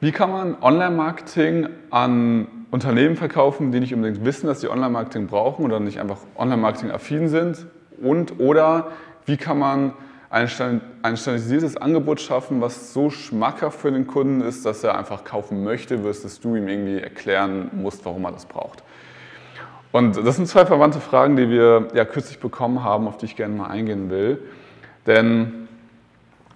Wie kann man Online-Marketing an Unternehmen verkaufen, die nicht unbedingt wissen, dass sie Online-Marketing brauchen oder nicht einfach Online-Marketing-affin sind? Und oder wie kann man ein, standardisiertes Angebot schaffen, was so schmackhaft für den Kunden ist, dass er einfach kaufen möchte, wirst du ihm irgendwie erklären musst, warum er das braucht. Und das sind zwei verwandte Fragen, die wir ja kürzlich bekommen haben, auf die ich gerne mal eingehen will. Denn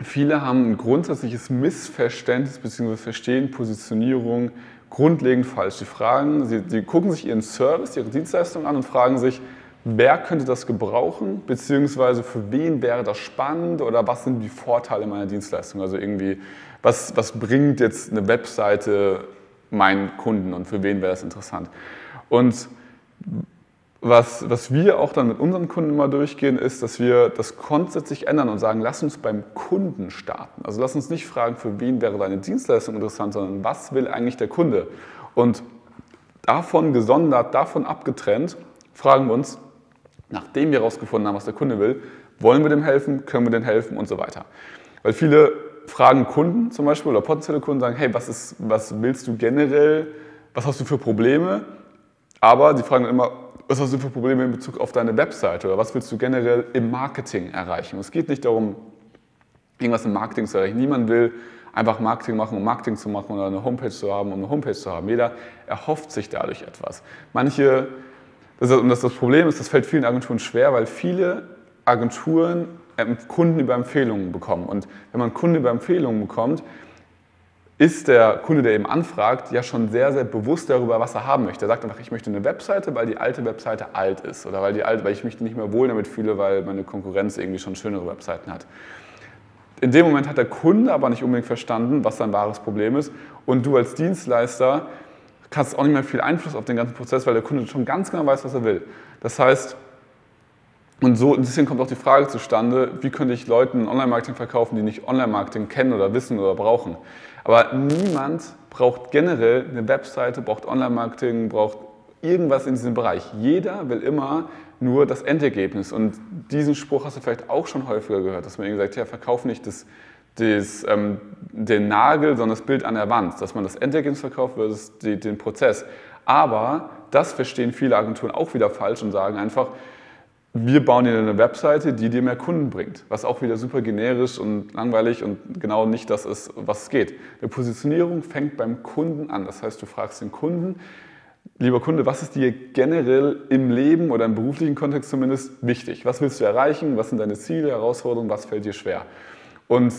viele haben ein grundsätzliches Missverständnis bzw. verstehen Positionierung grundlegend falsch. Sie fragen, sie, sie gucken sich ihren Service, ihre Dienstleistung an und fragen sich, wer könnte das gebrauchen, beziehungsweise für wen wäre das spannend oder was sind die Vorteile meiner Dienstleistung? Also irgendwie, was, was bringt jetzt eine Webseite meinen Kunden und für wen wäre das interessant? Und was, was wir auch dann mit unseren Kunden immer durchgehen, ist, dass wir das grundsätzlich ändern und sagen, lass uns beim Kunden starten. Also lass uns nicht fragen, für wen wäre deine Dienstleistung interessant, sondern was will eigentlich der Kunde? Und davon gesondert, davon abgetrennt, fragen wir uns, nachdem wir herausgefunden haben, was der Kunde will, wollen wir dem helfen, können wir dem helfen und so weiter. Weil viele fragen Kunden zum Beispiel oder potenzielle Kunden sagen, hey, was, ist, was willst du generell, was hast du für Probleme? Aber sie fragen immer, was hast du für Probleme in Bezug auf deine Webseite oder was willst du generell im Marketing erreichen? es geht nicht darum, irgendwas im Marketing zu erreichen. Niemand will einfach Marketing machen, um Marketing zu machen oder eine Homepage zu haben, um eine Homepage zu haben. Jeder erhofft sich dadurch etwas. Manche, das ist, und das, das Problem ist, das fällt vielen Agenturen schwer, weil viele Agenturen ähm, Kunden über Empfehlungen bekommen. Und wenn man Kunden über Empfehlungen bekommt, ist der Kunde, der eben anfragt, ja schon sehr, sehr bewusst darüber, was er haben möchte. Er sagt einfach, ich möchte eine Webseite, weil die alte Webseite alt ist oder weil, die alte, weil ich mich nicht mehr wohl damit fühle, weil meine Konkurrenz irgendwie schon schönere Webseiten hat. In dem Moment hat der Kunde aber nicht unbedingt verstanden, was sein wahres Problem ist und du als Dienstleister hast auch nicht mehr viel Einfluss auf den ganzen Prozess, weil der Kunde schon ganz genau weiß, was er will. Das heißt, und so, deswegen kommt auch die Frage zustande, wie könnte ich Leuten Online-Marketing verkaufen, die nicht Online-Marketing kennen oder wissen oder brauchen. Aber niemand braucht generell eine Webseite, braucht Online-Marketing, braucht irgendwas in diesem Bereich. Jeder will immer nur das Endergebnis. Und diesen Spruch hast du vielleicht auch schon häufiger gehört, dass man irgendwie sagt, ja, verkauf nicht das, das, ähm, den Nagel, sondern das Bild an der Wand. Dass man das Endergebnis verkauft versus die, den Prozess. Aber das verstehen viele Agenturen auch wieder falsch und sagen einfach, wir bauen dir eine Webseite, die dir mehr Kunden bringt, was auch wieder super generisch und langweilig und genau nicht das ist, was es geht. Eine Positionierung fängt beim Kunden an. Das heißt, du fragst den Kunden, lieber Kunde, was ist dir generell im Leben oder im beruflichen Kontext zumindest wichtig? Was willst du erreichen? Was sind deine Ziele, Herausforderungen? Was fällt dir schwer? Und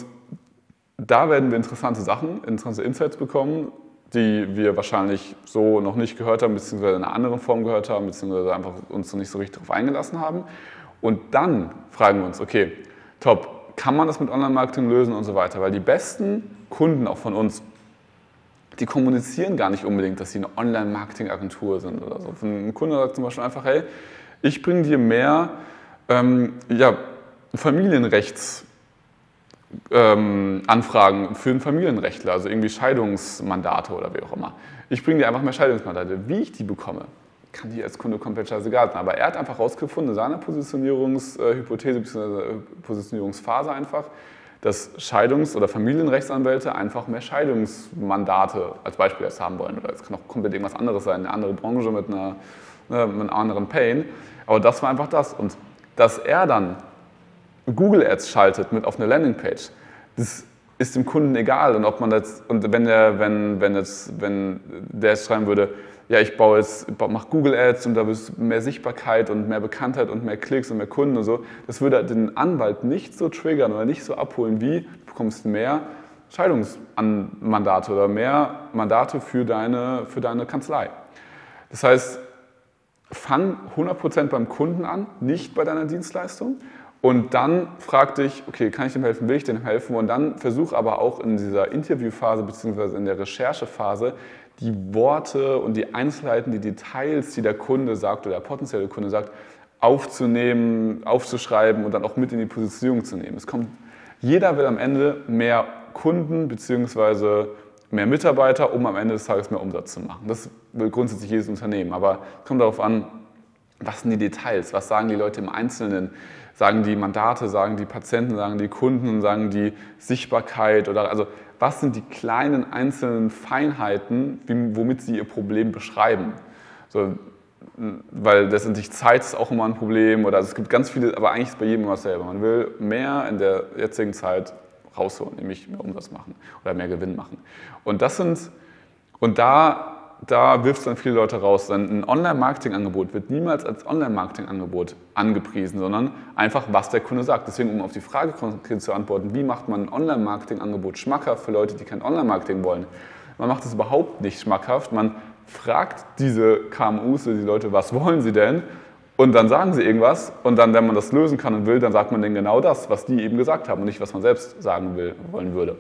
da werden wir interessante Sachen, interessante Insights bekommen, die wir wahrscheinlich so noch nicht gehört haben, beziehungsweise in einer anderen Form gehört haben, beziehungsweise einfach uns noch nicht so richtig darauf eingelassen haben. Und dann fragen wir uns, okay, top, kann man das mit Online-Marketing lösen und so weiter? Weil die besten Kunden auch von uns, die kommunizieren gar nicht unbedingt, dass sie eine Online-Marketing-Agentur sind oder so. Ein Kunde sagt zum Beispiel einfach, hey, ich bringe dir mehr ähm, ja, Familienrechts- ähm, Anfragen für einen Familienrechtler, also irgendwie Scheidungsmandate oder wie auch immer. Ich bringe dir einfach mehr Scheidungsmandate. Wie ich die bekomme, kann dir als Kunde komplett scheißegal sein. Aber er hat einfach herausgefunden, in seiner Positionierungshypothese bzw. Positionierungsphase einfach, dass Scheidungs- oder Familienrechtsanwälte einfach mehr Scheidungsmandate als Beispiel jetzt haben wollen. Oder es kann auch komplett irgendwas anderes sein, eine andere Branche mit, einer, ne, mit einem anderen Pain. Aber das war einfach das. Und dass er dann Google Ads schaltet mit auf eine Landingpage, das ist dem Kunden egal. Und ob man das, und wenn der, wenn, wenn jetzt, wenn der jetzt schreiben würde, ja, ich baue jetzt, mache Google Ads und da wird mehr Sichtbarkeit und mehr Bekanntheit und mehr Klicks und mehr Kunden und so, das würde den Anwalt nicht so triggern oder nicht so abholen, wie du bekommst mehr Scheidungsmandate oder mehr Mandate für deine, für deine Kanzlei. Das heißt, fang 100% beim Kunden an, nicht bei deiner Dienstleistung und dann frag dich, okay, kann ich dem helfen, will ich dem helfen? Und dann versuch aber auch in dieser Interviewphase bzw. in der Recherchephase die Worte und die Einzelheiten, die Details, die der Kunde sagt oder der potenzielle Kunde sagt, aufzunehmen, aufzuschreiben und dann auch mit in die Positionierung zu nehmen. Es kommt, jeder will am Ende mehr Kunden bzw. mehr Mitarbeiter, um am Ende des Tages mehr Umsatz zu machen. Das will grundsätzlich jedes Unternehmen. Aber es kommt darauf an, was sind die Details, was sagen die Leute im Einzelnen, sagen die Mandate, sagen die Patienten, sagen die Kunden, sagen die Sichtbarkeit oder also was sind die kleinen einzelnen Feinheiten, womit sie ihr Problem beschreiben. So, weil letztendlich Zeit ist auch immer ein Problem oder also es gibt ganz viele, aber eigentlich ist bei jedem immer dasselbe. Man will mehr in der jetzigen Zeit rausholen, nämlich mehr Umsatz machen oder mehr Gewinn machen. Und das sind, und da, da wirft es dann viele Leute raus. Ein Online-Marketing-Angebot wird niemals als Online-Marketing-Angebot angepriesen, sondern einfach, was der Kunde sagt. Deswegen, um auf die Frage konkret zu antworten, wie macht man ein Online-Marketing-Angebot schmackhaft für Leute, die kein Online-Marketing wollen? Man macht es überhaupt nicht schmackhaft. Man fragt diese KMUs, die Leute, was wollen sie denn? Und dann sagen sie irgendwas und dann, wenn man das lösen kann und will, dann sagt man denen genau das, was die eben gesagt haben und nicht, was man selbst sagen will, wollen würde.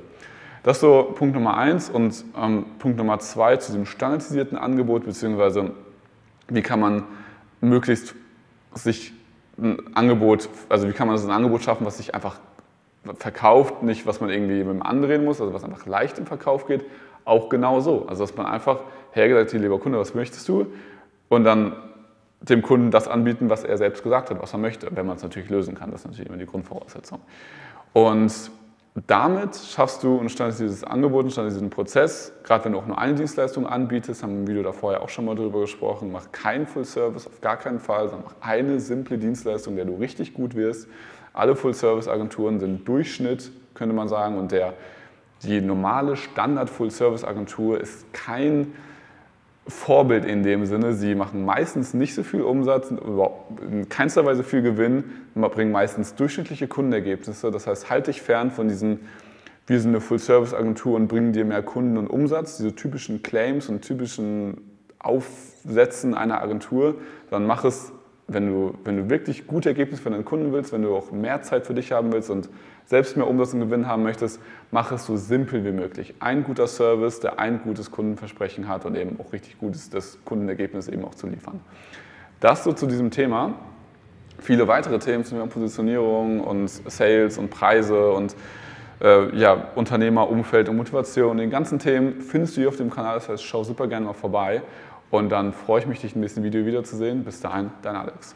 Das ist so Punkt Nummer eins und ähm, Punkt Nummer zwei zu diesem standardisierten Angebot, beziehungsweise wie kann man möglichst sich ein Angebot, also wie kann man so ein Angebot schaffen, was sich einfach verkauft, nicht was man irgendwie mit dem andrehen muss, also was einfach leicht im Verkauf geht, auch genau so. Also dass man einfach hergeht, sagt, lieber Kunde, was möchtest du? Und dann dem Kunden das anbieten, was er selbst gesagt hat, was er möchte, wenn man es natürlich lösen kann. Das ist natürlich immer die Grundvoraussetzung. Und damit schaffst du ein standardisiertes Angebot, standardisierten Prozess. Gerade wenn du auch nur eine Dienstleistung anbietest, haben wir im Video davor ja auch schon mal darüber gesprochen, mach keinen Full Service, auf gar keinen Fall, sondern mach eine simple Dienstleistung, der du richtig gut wirst. Alle Full Service Agenturen sind Durchschnitt, könnte man sagen, und der, die normale Standard Full Service Agentur ist kein Vorbild in dem Sinne. Sie machen meistens nicht so viel Umsatz, in keinster Weise viel Gewinn, bringen meistens durchschnittliche Kundenergebnisse. Das heißt, halte dich fern von diesen, wir sind eine Full-Service-Agentur und bringen dir mehr Kunden und Umsatz, diese typischen Claims und typischen Aufsätzen einer Agentur, dann mach es wenn du, wenn du wirklich gute Ergebnisse für deinen Kunden willst, wenn du auch mehr Zeit für dich haben willst und selbst mehr Umsatz und Gewinn haben möchtest, mach es so simpel wie möglich. Ein guter Service, der ein gutes Kundenversprechen hat und eben auch richtig gut ist, das Kundenergebnis eben auch zu liefern. Das so zu diesem Thema. Viele weitere Themen zum Thema Positionierung und Sales und Preise und äh, ja, Unternehmer, Umfeld und Motivation. Den ganzen Themen findest du hier auf dem Kanal. Das heißt, schau super gerne mal vorbei. Und dann freue ich mich, dich im nächsten Video wiederzusehen. Bis dahin, dein Alex.